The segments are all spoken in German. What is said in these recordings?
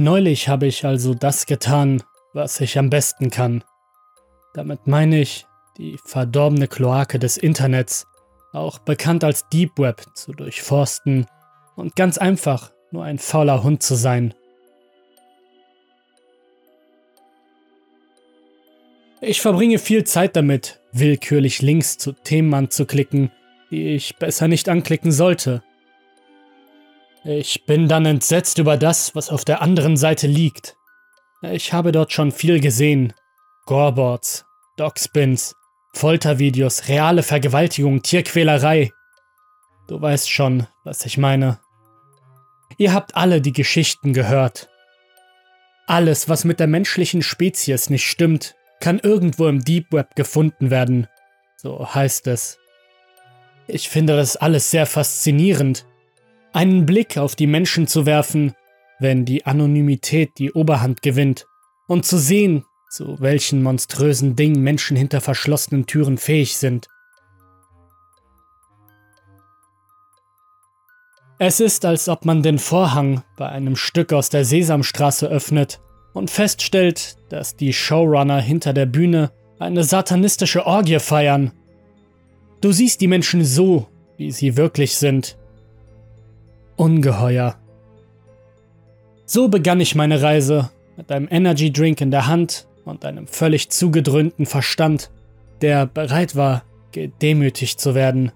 Neulich habe ich also das getan, was ich am besten kann. Damit meine ich die verdorbene Kloake des Internets, auch bekannt als Deep Web, zu durchforsten und ganz einfach nur ein fauler Hund zu sein. Ich verbringe viel Zeit damit, willkürlich Links zu Themen anzuklicken, die ich besser nicht anklicken sollte. Ich bin dann entsetzt über das, was auf der anderen Seite liegt. Ich habe dort schon viel gesehen. Goreboards, Dogspins, Foltervideos, reale Vergewaltigung, Tierquälerei. Du weißt schon, was ich meine. Ihr habt alle die Geschichten gehört. Alles, was mit der menschlichen Spezies nicht stimmt, kann irgendwo im Deep Web gefunden werden. So heißt es. Ich finde das alles sehr faszinierend. Einen Blick auf die Menschen zu werfen, wenn die Anonymität die Oberhand gewinnt, und zu sehen, zu welchen monströsen Dingen Menschen hinter verschlossenen Türen fähig sind. Es ist, als ob man den Vorhang bei einem Stück aus der Sesamstraße öffnet und feststellt, dass die Showrunner hinter der Bühne eine satanistische Orgie feiern. Du siehst die Menschen so, wie sie wirklich sind. Ungeheuer. So begann ich meine Reise mit einem Energy Drink in der Hand und einem völlig zugedröhnten Verstand, der bereit war, gedemütigt zu werden.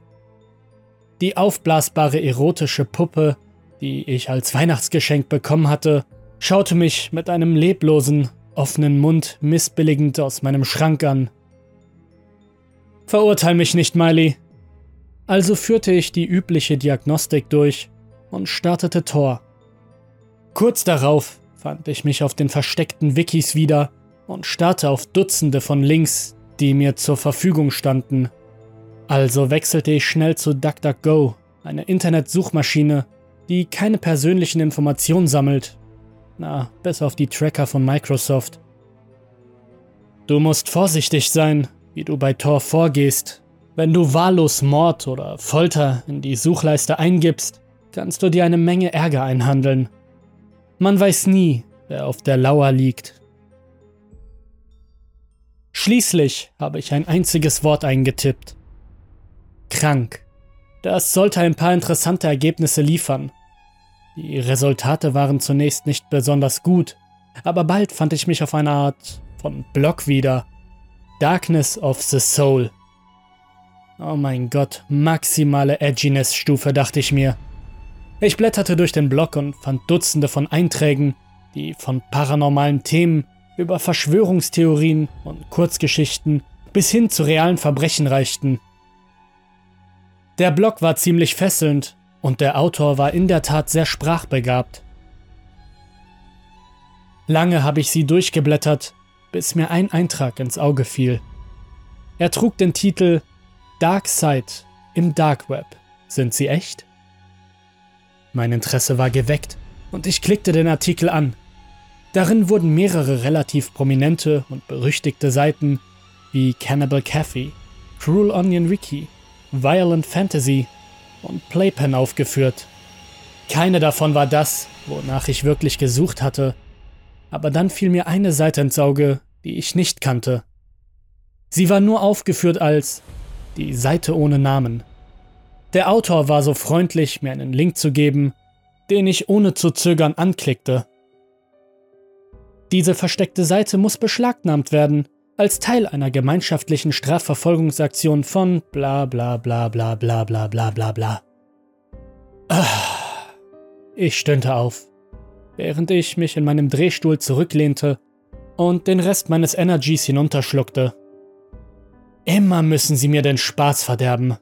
Die aufblasbare erotische Puppe, die ich als Weihnachtsgeschenk bekommen hatte, schaute mich mit einem leblosen, offenen Mund missbilligend aus meinem Schrank an. Verurteil mich nicht, Miley. Also führte ich die übliche Diagnostik durch und startete Tor. Kurz darauf fand ich mich auf den versteckten Wikis wieder und starrte auf Dutzende von Links, die mir zur Verfügung standen. Also wechselte ich schnell zu DuckDuckGo, eine Internetsuchmaschine, die keine persönlichen Informationen sammelt. Na, bis auf die Tracker von Microsoft. Du musst vorsichtig sein, wie du bei Tor vorgehst. Wenn du wahllos Mord oder Folter in die Suchleiste eingibst, kannst du dir eine Menge Ärger einhandeln. Man weiß nie, wer auf der Lauer liegt. Schließlich habe ich ein einziges Wort eingetippt. Krank. Das sollte ein paar interessante Ergebnisse liefern. Die Resultate waren zunächst nicht besonders gut, aber bald fand ich mich auf einer Art von Blog wieder. Darkness of the Soul. Oh mein Gott, maximale Edginess-Stufe, dachte ich mir. Ich blätterte durch den Blog und fand Dutzende von Einträgen, die von paranormalen Themen über Verschwörungstheorien und Kurzgeschichten bis hin zu realen Verbrechen reichten. Der Blog war ziemlich fesselnd und der Autor war in der Tat sehr sprachbegabt. Lange habe ich sie durchgeblättert, bis mir ein Eintrag ins Auge fiel. Er trug den Titel Dark Side im Dark Web. Sind sie echt? Mein Interesse war geweckt und ich klickte den Artikel an. Darin wurden mehrere relativ prominente und berüchtigte Seiten wie Cannibal Cafe, Cruel Onion Wiki, Violent Fantasy und Playpen aufgeführt. Keine davon war das, wonach ich wirklich gesucht hatte, aber dann fiel mir eine Seite ins Auge, die ich nicht kannte. Sie war nur aufgeführt als die Seite ohne Namen. Der Autor war so freundlich, mir einen Link zu geben, den ich ohne zu zögern anklickte. Diese versteckte Seite muss beschlagnahmt werden, als Teil einer gemeinschaftlichen Strafverfolgungsaktion von bla bla bla bla bla bla bla bla bla. Ich stöhnte auf, während ich mich in meinem Drehstuhl zurücklehnte und den Rest meines Energies hinunterschluckte. Immer müssen sie mir den Spaß verderben.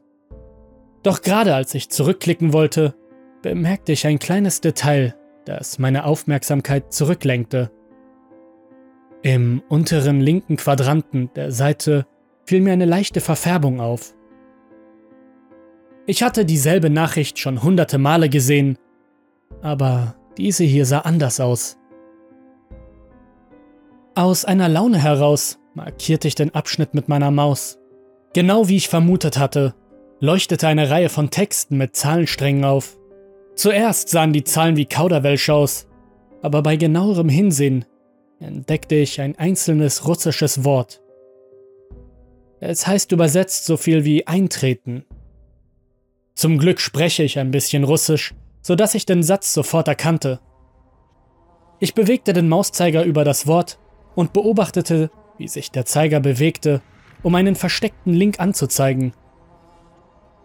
Doch gerade als ich zurückklicken wollte, bemerkte ich ein kleines Detail, das meine Aufmerksamkeit zurücklenkte. Im unteren linken Quadranten der Seite fiel mir eine leichte Verfärbung auf. Ich hatte dieselbe Nachricht schon hunderte Male gesehen, aber diese hier sah anders aus. Aus einer Laune heraus markierte ich den Abschnitt mit meiner Maus. Genau wie ich vermutet hatte, leuchtete eine Reihe von Texten mit Zahlensträngen auf. Zuerst sahen die Zahlen wie Kauderwelsch aus, aber bei genauerem Hinsehen entdeckte ich ein einzelnes russisches Wort. Es heißt übersetzt so viel wie eintreten. Zum Glück spreche ich ein bisschen Russisch, so dass ich den Satz sofort erkannte. Ich bewegte den Mauszeiger über das Wort und beobachtete, wie sich der Zeiger bewegte, um einen versteckten Link anzuzeigen.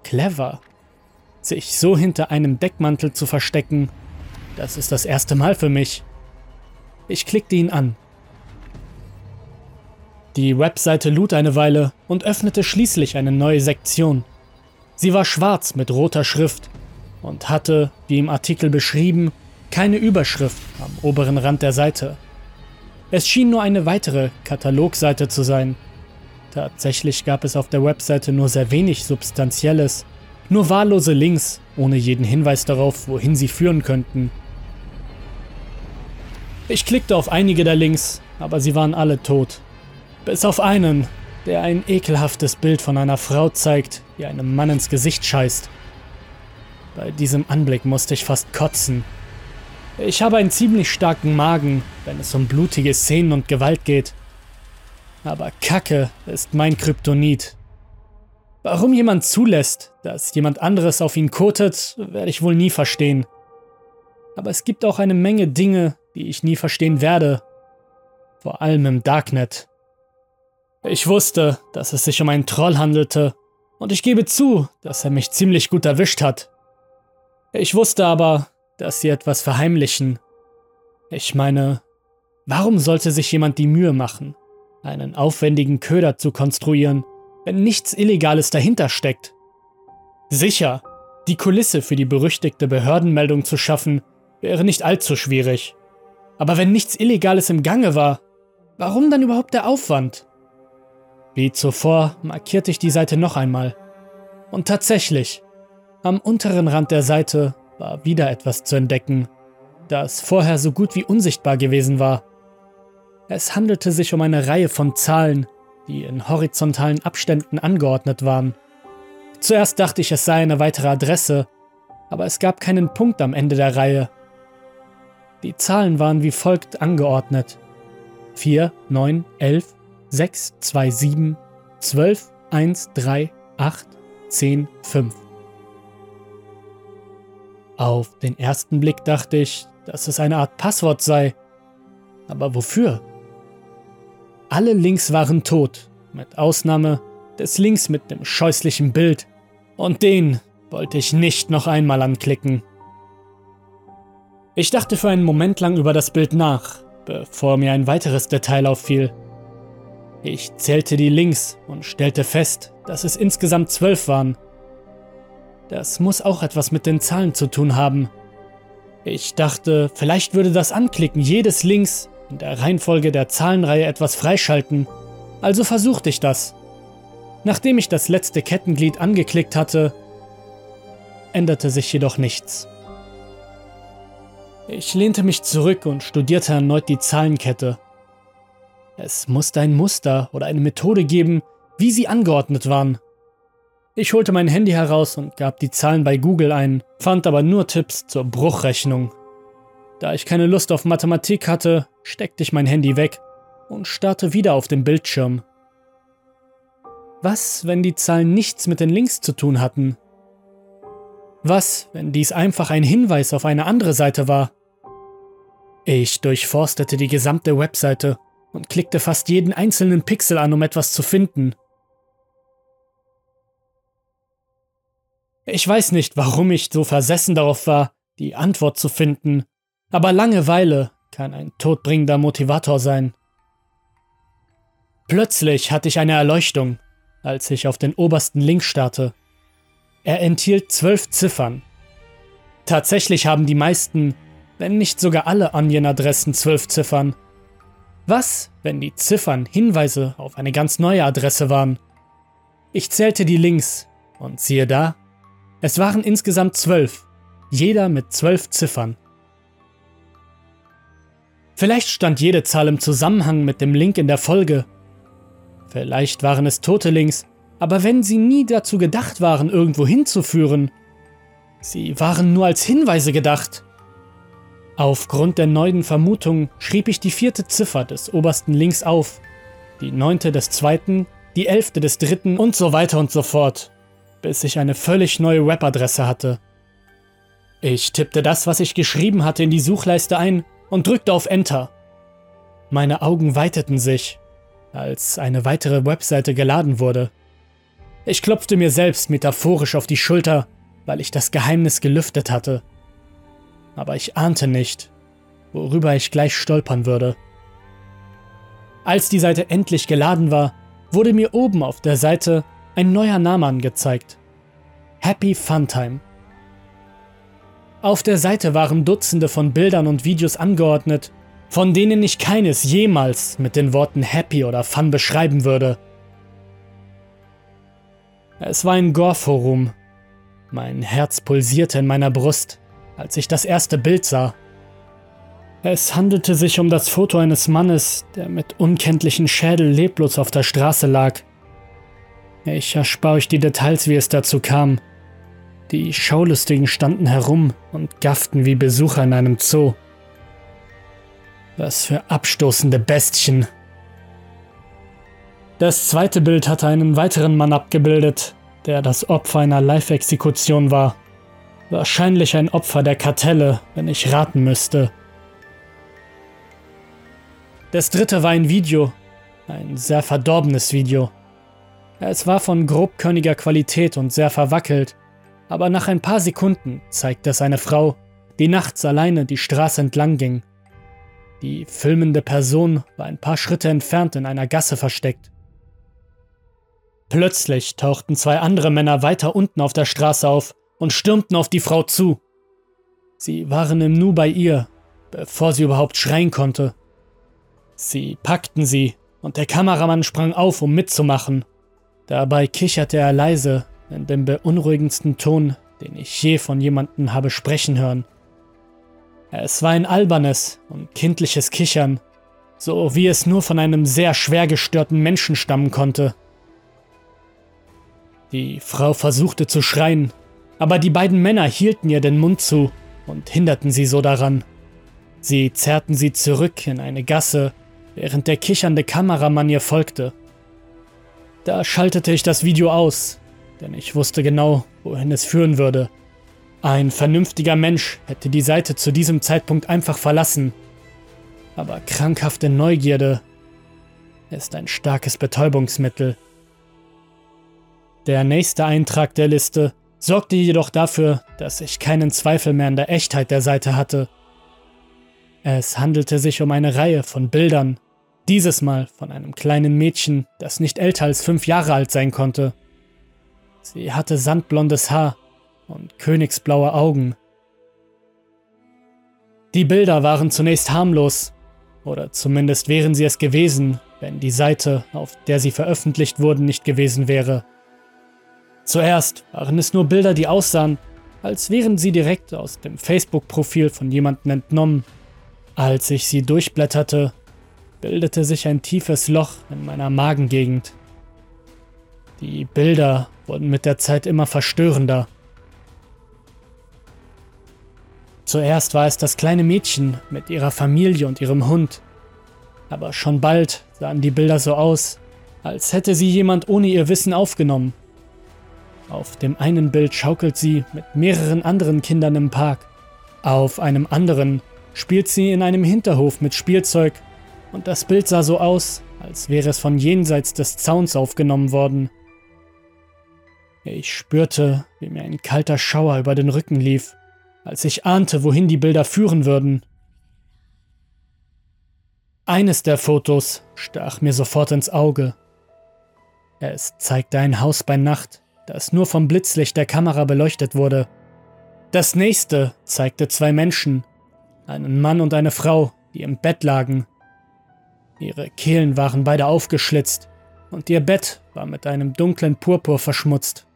Clever. Sich so hinter einem Deckmantel zu verstecken, das ist das erste Mal für mich. Ich klickte ihn an. Die Webseite lud eine Weile und öffnete schließlich eine neue Sektion. Sie war schwarz mit roter Schrift und hatte, wie im Artikel beschrieben, keine Überschrift am oberen Rand der Seite. Es schien nur eine weitere Katalogseite zu sein. Tatsächlich gab es auf der Webseite nur sehr wenig Substanzielles, nur wahllose Links, ohne jeden Hinweis darauf, wohin sie führen könnten. Ich klickte auf einige der Links, aber sie waren alle tot. Bis auf einen, der ein ekelhaftes Bild von einer Frau zeigt, die einem Mann ins Gesicht scheißt. Bei diesem Anblick musste ich fast kotzen. Ich habe einen ziemlich starken Magen, wenn es um blutige Szenen und Gewalt geht. Aber Kacke ist mein Kryptonit. Warum jemand zulässt, dass jemand anderes auf ihn kotet, werde ich wohl nie verstehen. Aber es gibt auch eine Menge Dinge, die ich nie verstehen werde. Vor allem im Darknet. Ich wusste, dass es sich um einen Troll handelte, und ich gebe zu, dass er mich ziemlich gut erwischt hat. Ich wusste aber, dass sie etwas verheimlichen. Ich meine, warum sollte sich jemand die Mühe machen, einen aufwendigen Köder zu konstruieren, wenn nichts Illegales dahinter steckt? Sicher, die Kulisse für die berüchtigte Behördenmeldung zu schaffen, wäre nicht allzu schwierig. Aber wenn nichts Illegales im Gange war, warum dann überhaupt der Aufwand? Wie zuvor markierte ich die Seite noch einmal. Und tatsächlich, am unteren Rand der Seite war wieder etwas zu entdecken, das vorher so gut wie unsichtbar gewesen war. Es handelte sich um eine Reihe von Zahlen, die in horizontalen Abständen angeordnet waren. Zuerst dachte ich, es sei eine weitere Adresse, aber es gab keinen Punkt am Ende der Reihe. Die Zahlen waren wie folgt angeordnet. 4, 9, 11, 6, 2, 7, 12, 1, 3, 8, 10, 5. Auf den ersten Blick dachte ich, dass es eine Art Passwort sei. Aber wofür? Alle Links waren tot, mit Ausnahme des Links mit dem scheußlichen Bild. Und den wollte ich nicht noch einmal anklicken. Ich dachte für einen Moment lang über das Bild nach, bevor mir ein weiteres Detail auffiel. Ich zählte die Links und stellte fest, dass es insgesamt zwölf waren. Das muss auch etwas mit den Zahlen zu tun haben. Ich dachte, vielleicht würde das Anklicken jedes Links in der Reihenfolge der Zahlenreihe etwas freischalten. Also versuchte ich das. Nachdem ich das letzte Kettenglied angeklickt hatte, änderte sich jedoch nichts. Ich lehnte mich zurück und studierte erneut die Zahlenkette. Es musste ein Muster oder eine Methode geben, wie sie angeordnet waren. Ich holte mein Handy heraus und gab die Zahlen bei Google ein, fand aber nur Tipps zur Bruchrechnung. Da ich keine Lust auf Mathematik hatte, steckte ich mein Handy weg und starrte wieder auf den Bildschirm. Was, wenn die Zahlen nichts mit den Links zu tun hatten? Was, wenn dies einfach ein Hinweis auf eine andere Seite war? Ich durchforstete die gesamte Webseite und klickte fast jeden einzelnen Pixel an, um etwas zu finden. Ich weiß nicht, warum ich so versessen darauf war, die Antwort zu finden, aber Langeweile kann ein todbringender Motivator sein. Plötzlich hatte ich eine Erleuchtung, als ich auf den obersten Link starrte. Er enthielt zwölf Ziffern. Tatsächlich haben die meisten, wenn nicht sogar alle Onion-Adressen zwölf Ziffern. Was, wenn die Ziffern Hinweise auf eine ganz neue Adresse waren? Ich zählte die Links und siehe da, es waren insgesamt zwölf, jeder mit zwölf Ziffern. Vielleicht stand jede Zahl im Zusammenhang mit dem Link in der Folge. Vielleicht waren es tote Links, aber wenn sie nie dazu gedacht waren, irgendwo hinzuführen, sie waren nur als Hinweise gedacht. Aufgrund der neuen Vermutung schrieb ich die vierte Ziffer des obersten Links auf, die neunte des zweiten, die elfte des dritten und so weiter und so fort, bis ich eine völlig neue Webadresse hatte. Ich tippte das, was ich geschrieben hatte, in die Suchleiste ein und drückte auf Enter. Meine Augen weiteten sich, als eine weitere Webseite geladen wurde. Ich klopfte mir selbst metaphorisch auf die Schulter, weil ich das Geheimnis gelüftet hatte. Aber ich ahnte nicht, worüber ich gleich stolpern würde. Als die Seite endlich geladen war, wurde mir oben auf der Seite ein neuer Name angezeigt. Happy Funtime. Auf der Seite waren Dutzende von Bildern und Videos angeordnet, von denen ich keines jemals mit den Worten Happy oder Fun beschreiben würde. Es war ein Gore-Forum. Mein Herz pulsierte in meiner Brust, als ich das erste Bild sah. Es handelte sich um das Foto eines Mannes, der mit unkenntlichen Schädel leblos auf der Straße lag. Ich erspare euch die Details, wie es dazu kam. Die Schaulustigen standen herum und gafften wie Besucher in einem Zoo. Was für abstoßende Bestien. Das zweite Bild hatte einen weiteren Mann abgebildet, der das Opfer einer Live-Exekution war. Wahrscheinlich ein Opfer der Kartelle, wenn ich raten müsste. Das dritte war ein Video, ein sehr verdorbenes Video. Es war von grobkörniger Qualität und sehr verwackelt, aber nach ein paar Sekunden zeigte es eine Frau, die nachts alleine die Straße entlang ging. Die filmende Person war ein paar Schritte entfernt in einer Gasse versteckt. Plötzlich tauchten zwei andere Männer weiter unten auf der Straße auf und stürmten auf die Frau zu. Sie waren im Nu bei ihr, bevor sie überhaupt schreien konnte. Sie packten sie und der Kameramann sprang auf, um mitzumachen. Dabei kicherte er leise in dem beunruhigendsten Ton, den ich je von jemandem habe sprechen hören. Es war ein albernes und kindliches Kichern, so wie es nur von einem sehr schwer gestörten Menschen stammen konnte. Die Frau versuchte zu schreien, aber die beiden Männer hielten ihr den Mund zu und hinderten sie so daran. Sie zerrten sie zurück in eine Gasse, während der kichernde Kameramann ihr folgte. Da schaltete ich das Video aus, denn ich wusste genau, wohin es führen würde. Ein vernünftiger Mensch hätte die Seite zu diesem Zeitpunkt einfach verlassen. Aber krankhafte Neugierde ist ein starkes Betäubungsmittel. Der nächste Eintrag der Liste sorgte jedoch dafür, dass ich keinen Zweifel mehr an der Echtheit der Seite hatte. Es handelte sich um eine Reihe von Bildern, dieses Mal von einem kleinen Mädchen, das nicht älter als fünf Jahre alt sein konnte. Sie hatte sandblondes Haar und königsblaue Augen. Die Bilder waren zunächst harmlos, oder zumindest wären sie es gewesen, wenn die Seite, auf der sie veröffentlicht wurden, nicht gewesen wäre. Zuerst waren es nur Bilder, die aussahen, als wären sie direkt aus dem Facebook-Profil von jemandem entnommen. Als ich sie durchblätterte, bildete sich ein tiefes Loch in meiner Magengegend. Die Bilder wurden mit der Zeit immer verstörender. Zuerst war es das kleine Mädchen mit ihrer Familie und ihrem Hund. Aber schon bald sahen die Bilder so aus, als hätte sie jemand ohne ihr Wissen aufgenommen. Auf dem einen Bild schaukelt sie mit mehreren anderen Kindern im Park. Auf einem anderen spielt sie in einem Hinterhof mit Spielzeug und das Bild sah so aus, als wäre es von jenseits des Zauns aufgenommen worden. Ich spürte, wie mir ein kalter Schauer über den Rücken lief, als ich ahnte, wohin die Bilder führen würden. Eines der Fotos stach mir sofort ins Auge. Es zeigte ein Haus bei Nacht, das nur vom Blitzlicht der Kamera beleuchtet wurde. Das nächste zeigte zwei Menschen, einen Mann und eine Frau, die im Bett lagen Ihre Kehlen waren beide aufgeschlitzt und ihr Bett war mit einem dunklen Purpur verschmutzt.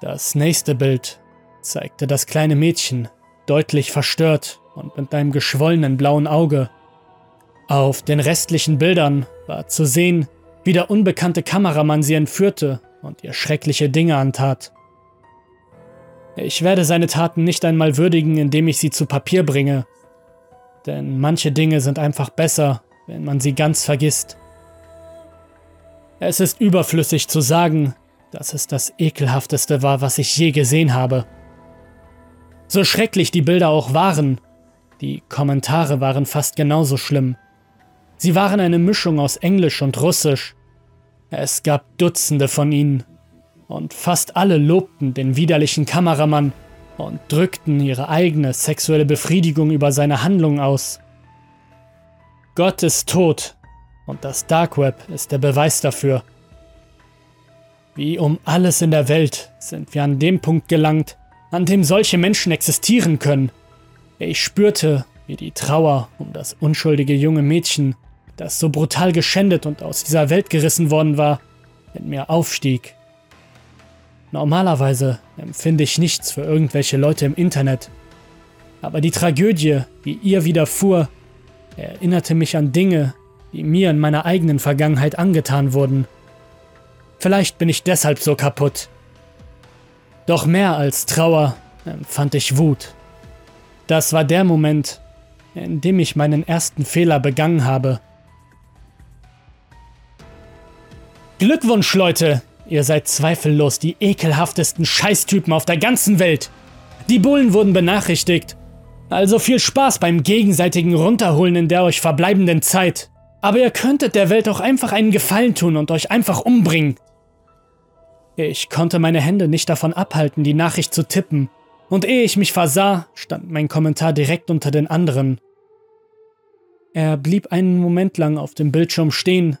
Das nächste Bild zeigte das kleine Mädchen, deutlich verstört und mit einem geschwollenen blauen Auge. Auf den restlichen Bildern war zu sehen, wie der unbekannte Kameramann sie entführte und ihr schreckliche Dinge antat. Ich werde seine Taten nicht einmal würdigen, indem ich sie zu Papier bringe. Denn manche Dinge sind einfach besser, wenn man sie ganz vergisst. Es ist überflüssig zu sagen, dass es das ekelhafteste war, was ich je gesehen habe. So schrecklich die Bilder auch waren, die Kommentare waren fast genauso schlimm. Sie waren eine Mischung aus Englisch und Russisch. Es gab Dutzende von ihnen, und fast alle lobten den widerlichen Kameramann und drückten ihre eigene sexuelle Befriedigung über seine Handlung aus. Gott ist tot, und das Dark Web ist der Beweis dafür. Wie um alles in der Welt sind wir an dem Punkt gelangt, an dem solche Menschen existieren können. Ich spürte, wie die Trauer um das unschuldige junge Mädchen, das so brutal geschändet und aus dieser Welt gerissen worden war, in mir aufstieg. Normalerweise empfinde ich nichts für irgendwelche Leute im Internet. Aber die Tragödie, die ihr widerfuhr, erinnerte mich an Dinge, die mir in meiner eigenen Vergangenheit angetan wurden. Vielleicht bin ich deshalb so kaputt. Doch mehr als Trauer empfand ich Wut. Das war der Moment, in dem ich meinen ersten Fehler begangen habe. Glückwunsch, Leute! Ihr seid zweifellos die ekelhaftesten Scheißtypen auf der ganzen Welt. Die Bullen wurden benachrichtigt. Also viel Spaß beim gegenseitigen Runterholen in der euch verbleibenden Zeit. Aber ihr könntet der Welt auch einfach einen Gefallen tun und euch einfach umbringen. Ich konnte meine Hände nicht davon abhalten, die Nachricht zu tippen, und ehe ich mich versah, stand mein Kommentar direkt unter den anderen. Er blieb einen Moment lang auf dem Bildschirm stehen,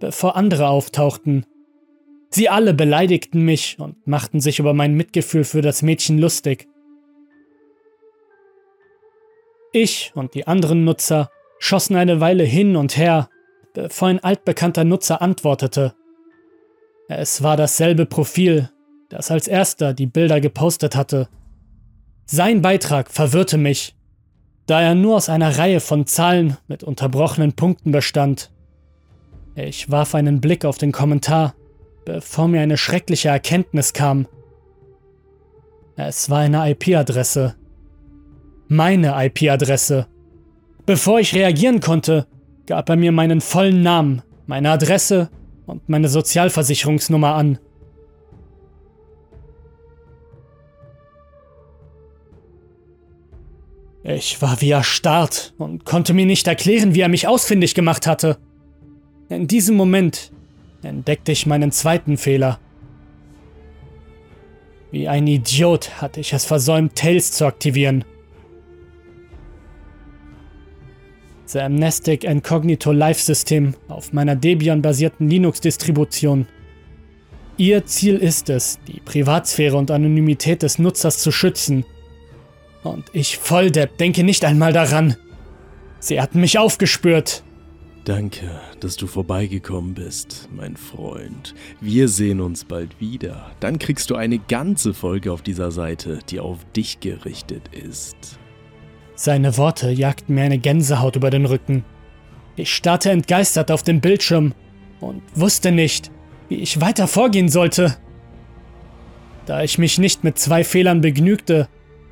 bevor andere auftauchten. Sie alle beleidigten mich und machten sich über mein Mitgefühl für das Mädchen lustig. Ich und die anderen Nutzer schossen eine Weile hin und her, bevor ein altbekannter Nutzer antwortete. Es war dasselbe Profil, das als erster die Bilder gepostet hatte. Sein Beitrag verwirrte mich, da er nur aus einer Reihe von Zahlen mit unterbrochenen Punkten bestand. Ich warf einen Blick auf den Kommentar, bevor mir eine schreckliche Erkenntnis kam. Es war eine IP-Adresse. Meine IP-Adresse. Bevor ich reagieren konnte, gab er mir meinen vollen Namen, meine Adresse und meine Sozialversicherungsnummer an. Ich war wie erstarrt und konnte mir nicht erklären, wie er mich ausfindig gemacht hatte. In diesem Moment entdeckte ich meinen zweiten Fehler. Wie ein Idiot hatte ich es versäumt, Tails zu aktivieren. The Amnestic Incognito Live System auf meiner Debian-basierten Linux-Distribution. Ihr Ziel ist es, die Privatsphäre und Anonymität des Nutzers zu schützen. Und ich Volldepp denke nicht einmal daran. Sie hatten mich aufgespürt. Danke, dass du vorbeigekommen bist, mein Freund. Wir sehen uns bald wieder. Dann kriegst du eine ganze Folge auf dieser Seite, die auf dich gerichtet ist. Seine Worte jagten mir eine Gänsehaut über den Rücken. Ich starrte entgeistert auf den Bildschirm und wusste nicht, wie ich weiter vorgehen sollte. Da ich mich nicht mit zwei Fehlern begnügte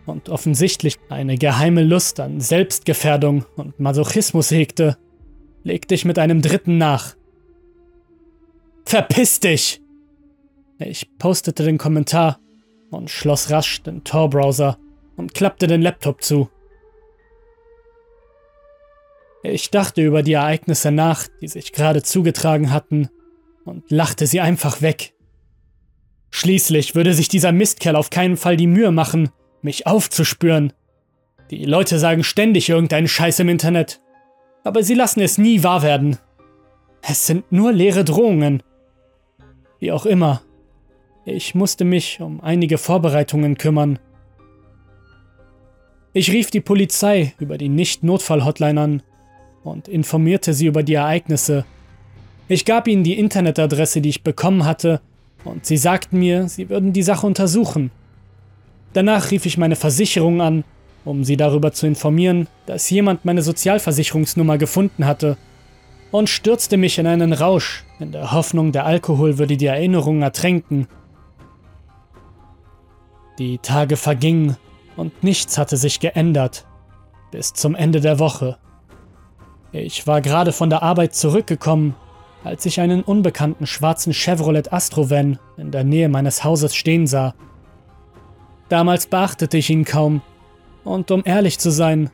und offensichtlich eine geheime Lust an Selbstgefährdung und Masochismus hegte, legte ich mit einem dritten nach. Verpiss dich! Ich postete den Kommentar und schloss rasch den Tor-Browser und klappte den Laptop zu. Ich dachte über die Ereignisse nach, die sich gerade zugetragen hatten, und lachte sie einfach weg. Schließlich würde sich dieser Mistkerl auf keinen Fall die Mühe machen, mich aufzuspüren. Die Leute sagen ständig irgendeinen Scheiß im Internet, aber sie lassen es nie wahr werden. Es sind nur leere Drohungen. Wie auch immer, ich musste mich um einige Vorbereitungen kümmern. Ich rief die Polizei über die Nicht-Notfall-Hotline an und informierte sie über die Ereignisse. Ich gab ihnen die Internetadresse, die ich bekommen hatte, und sie sagten mir, sie würden die Sache untersuchen. Danach rief ich meine Versicherung an, um sie darüber zu informieren, dass jemand meine Sozialversicherungsnummer gefunden hatte, und stürzte mich in einen Rausch, in der Hoffnung, der Alkohol würde die Erinnerungen ertränken. Die Tage vergingen und nichts hatte sich geändert. Bis zum Ende der Woche. Ich war gerade von der Arbeit zurückgekommen, als ich einen unbekannten schwarzen Chevrolet Astrovan in der Nähe meines Hauses stehen sah. Damals beachtete ich ihn kaum, und um ehrlich zu sein,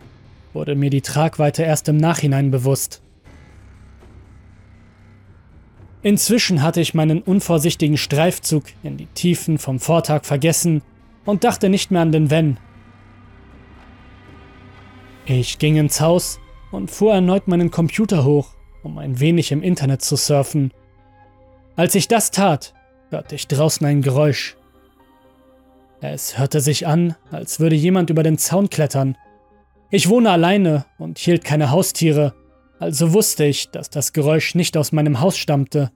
wurde mir die Tragweite erst im Nachhinein bewusst. Inzwischen hatte ich meinen unvorsichtigen Streifzug in die Tiefen vom Vortag vergessen und dachte nicht mehr an den Van. Ich ging ins Haus und fuhr erneut meinen Computer hoch, um ein wenig im Internet zu surfen. Als ich das tat, hörte ich draußen ein Geräusch. Es hörte sich an, als würde jemand über den Zaun klettern. Ich wohne alleine und hielt keine Haustiere, also wusste ich, dass das Geräusch nicht aus meinem Haus stammte.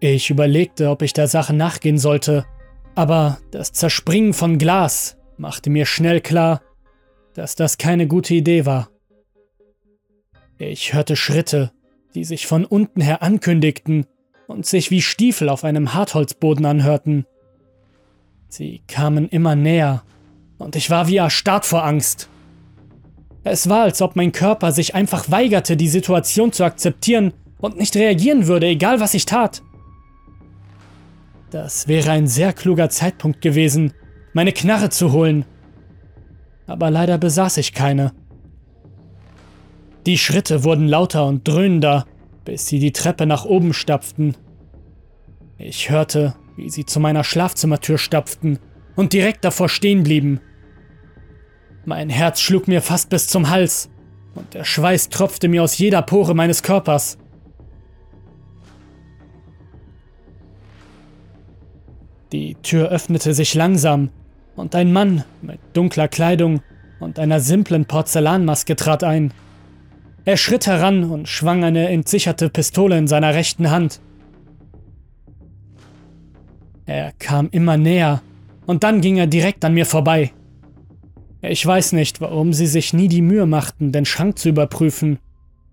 Ich überlegte, ob ich der Sache nachgehen sollte, aber das Zerspringen von Glas machte mir schnell klar, dass das keine gute Idee war. Ich hörte Schritte, die sich von unten her ankündigten und sich wie Stiefel auf einem Hartholzboden anhörten. Sie kamen immer näher, und ich war wie erstarrt vor Angst. Es war, als ob mein Körper sich einfach weigerte, die Situation zu akzeptieren und nicht reagieren würde, egal was ich tat. Das wäre ein sehr kluger Zeitpunkt gewesen, meine Knarre zu holen. Aber leider besaß ich keine. Die Schritte wurden lauter und dröhnender, bis sie die Treppe nach oben stapften. Ich hörte, wie sie zu meiner Schlafzimmertür stapften und direkt davor stehen blieben. Mein Herz schlug mir fast bis zum Hals und der Schweiß tropfte mir aus jeder Pore meines Körpers. Die Tür öffnete sich langsam und ein Mann mit dunkler Kleidung und einer simplen Porzellanmaske trat ein. Er schritt heran und schwang eine entsicherte Pistole in seiner rechten Hand. Er kam immer näher und dann ging er direkt an mir vorbei. Ich weiß nicht, warum sie sich nie die Mühe machten, den Schrank zu überprüfen.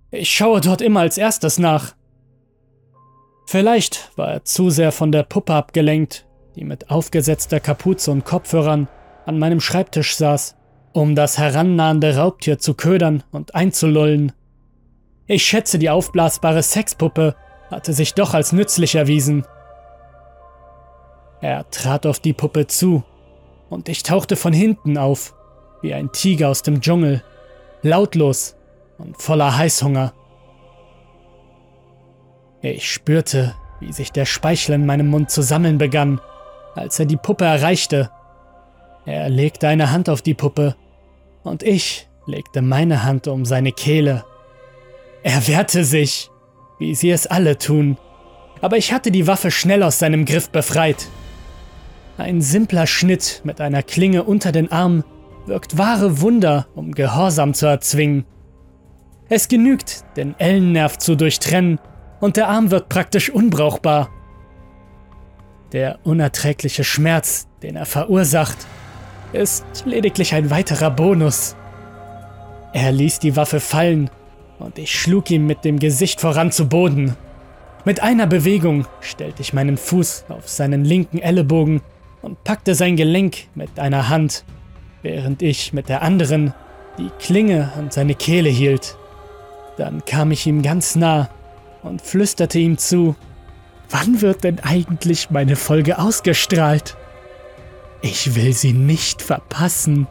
Ich schaue dort immer als erstes nach. Vielleicht war er zu sehr von der Puppe abgelenkt, die mit aufgesetzter Kapuze und Kopfhörern an meinem Schreibtisch saß, um das herannahende Raubtier zu ködern und einzulullen. Ich schätze, die aufblasbare Sexpuppe hatte sich doch als nützlich erwiesen. Er trat auf die Puppe zu, und ich tauchte von hinten auf, wie ein Tiger aus dem Dschungel, lautlos und voller Heißhunger. Ich spürte, wie sich der Speichel in meinem Mund zu sammeln begann, als er die Puppe erreichte. Er legte eine Hand auf die Puppe, und ich legte meine Hand um seine Kehle. Er wehrte sich, wie sie es alle tun, aber ich hatte die Waffe schnell aus seinem Griff befreit. Ein simpler Schnitt mit einer Klinge unter den Arm wirkt wahre Wunder, um Gehorsam zu erzwingen. Es genügt, den Ellennerv zu durchtrennen und der Arm wird praktisch unbrauchbar. Der unerträgliche Schmerz, den er verursacht, ist lediglich ein weiterer Bonus. Er ließ die Waffe fallen und ich schlug ihm mit dem Gesicht voran zu Boden. Mit einer Bewegung stellte ich meinen Fuß auf seinen linken Ellenbogen und packte sein Gelenk mit einer Hand, während ich mit der anderen die Klinge an seine Kehle hielt. Dann kam ich ihm ganz nah und flüsterte ihm zu, wann wird denn eigentlich meine Folge ausgestrahlt? Ich will sie nicht verpassen.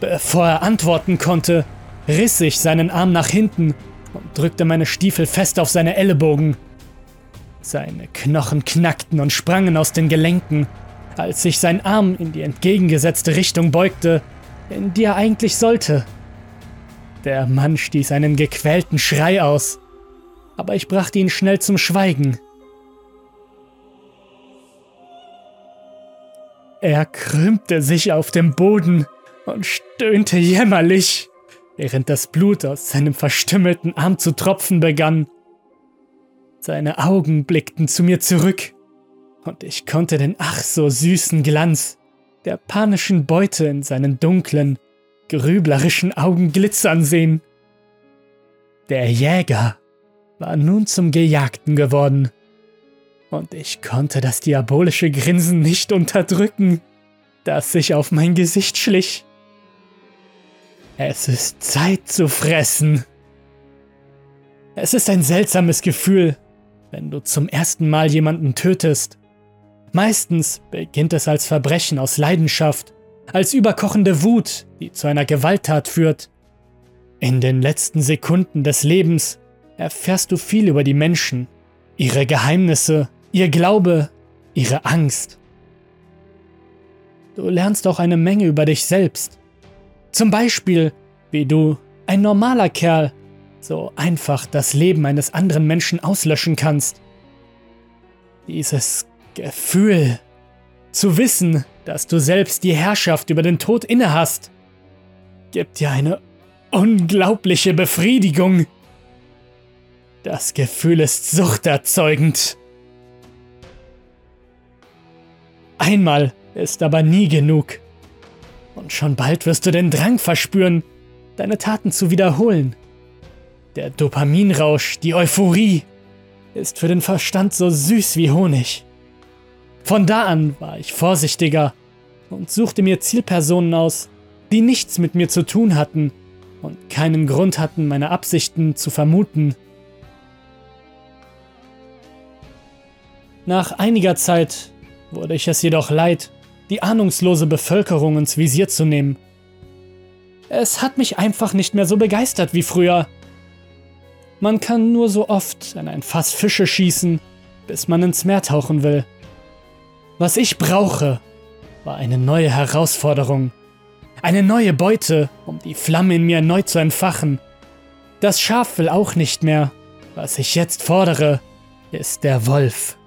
Bevor er antworten konnte, riss ich seinen Arm nach hinten und drückte meine Stiefel fest auf seine Ellenbogen. Seine Knochen knackten und sprangen aus den Gelenken, als sich sein Arm in die entgegengesetzte Richtung beugte, in die er eigentlich sollte. Der Mann stieß einen gequälten Schrei aus, aber ich brachte ihn schnell zum Schweigen. Er krümmte sich auf dem Boden und stöhnte jämmerlich während das Blut aus seinem verstümmelten Arm zu tropfen begann. Seine Augen blickten zu mir zurück, und ich konnte den ach so süßen Glanz der panischen Beute in seinen dunklen, grüblerischen Augen glitzern sehen. Der Jäger war nun zum Gejagten geworden. und ich konnte das diabolische Grinsen nicht unterdrücken, das sich auf mein Gesicht schlich. Es ist Zeit zu fressen. Es ist ein seltsames Gefühl, wenn du zum ersten Mal jemanden tötest. Meistens beginnt es als Verbrechen aus Leidenschaft, als überkochende Wut, die zu einer Gewalttat führt. In den letzten Sekunden des Lebens erfährst du viel über die Menschen, ihre Geheimnisse, ihr Glaube, ihre Angst. Du lernst auch eine Menge über dich selbst. Zum Beispiel, wie du, ein normaler Kerl, so einfach das Leben eines anderen Menschen auslöschen kannst. Dieses Gefühl, zu wissen, dass du selbst die Herrschaft über den Tod innehast, gibt dir eine unglaubliche Befriedigung. Das Gefühl ist suchterzeugend. Einmal ist aber nie genug. Und schon bald wirst du den Drang verspüren, deine Taten zu wiederholen. Der Dopaminrausch, die Euphorie, ist für den Verstand so süß wie Honig. Von da an war ich vorsichtiger und suchte mir Zielpersonen aus, die nichts mit mir zu tun hatten und keinen Grund hatten, meine Absichten zu vermuten. Nach einiger Zeit wurde ich es jedoch leid, die ahnungslose Bevölkerung ins Visier zu nehmen. Es hat mich einfach nicht mehr so begeistert wie früher. Man kann nur so oft an ein Fass Fische schießen, bis man ins Meer tauchen will. Was ich brauche, war eine neue Herausforderung. Eine neue Beute, um die Flamme in mir neu zu entfachen. Das Schaf will auch nicht mehr. Was ich jetzt fordere, ist der Wolf.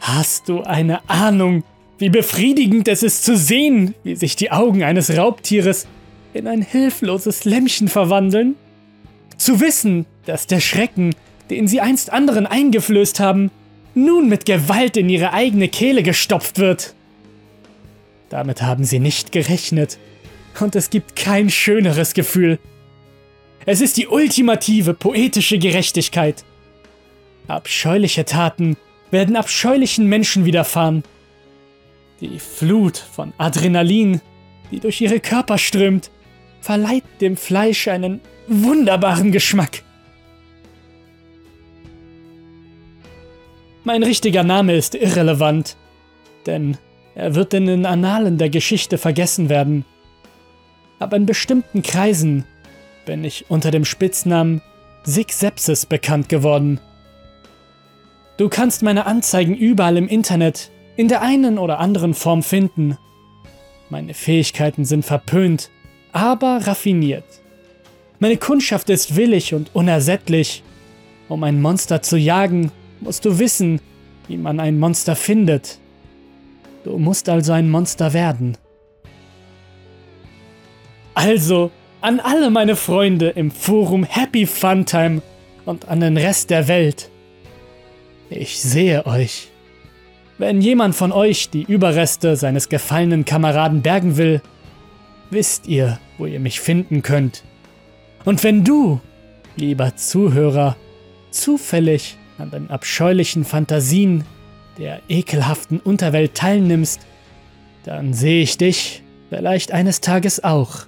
Hast du eine Ahnung, wie befriedigend es ist zu sehen, wie sich die Augen eines Raubtieres in ein hilfloses Lämmchen verwandeln? Zu wissen, dass der Schrecken, den sie einst anderen eingeflößt haben, nun mit Gewalt in ihre eigene Kehle gestopft wird. Damit haben sie nicht gerechnet. Und es gibt kein schöneres Gefühl. Es ist die ultimative poetische Gerechtigkeit. Abscheuliche Taten werden abscheulichen Menschen widerfahren. Die Flut von Adrenalin, die durch ihre Körper strömt, verleiht dem Fleisch einen wunderbaren Geschmack. Mein richtiger Name ist irrelevant, denn er wird in den Annalen der Geschichte vergessen werden. Aber in bestimmten Kreisen bin ich unter dem Spitznamen Sig Sepsis bekannt geworden. Du kannst meine Anzeigen überall im Internet in der einen oder anderen Form finden. Meine Fähigkeiten sind verpönt, aber raffiniert. Meine Kundschaft ist willig und unersättlich. Um ein Monster zu jagen, musst du wissen, wie man ein Monster findet. Du musst also ein Monster werden. Also, an alle meine Freunde im Forum Happy Funtime und an den Rest der Welt. Ich sehe euch. Wenn jemand von euch die Überreste seines gefallenen Kameraden bergen will, wisst ihr, wo ihr mich finden könnt. Und wenn du, lieber Zuhörer, zufällig an den abscheulichen Fantasien der ekelhaften Unterwelt teilnimmst, dann sehe ich dich vielleicht eines Tages auch.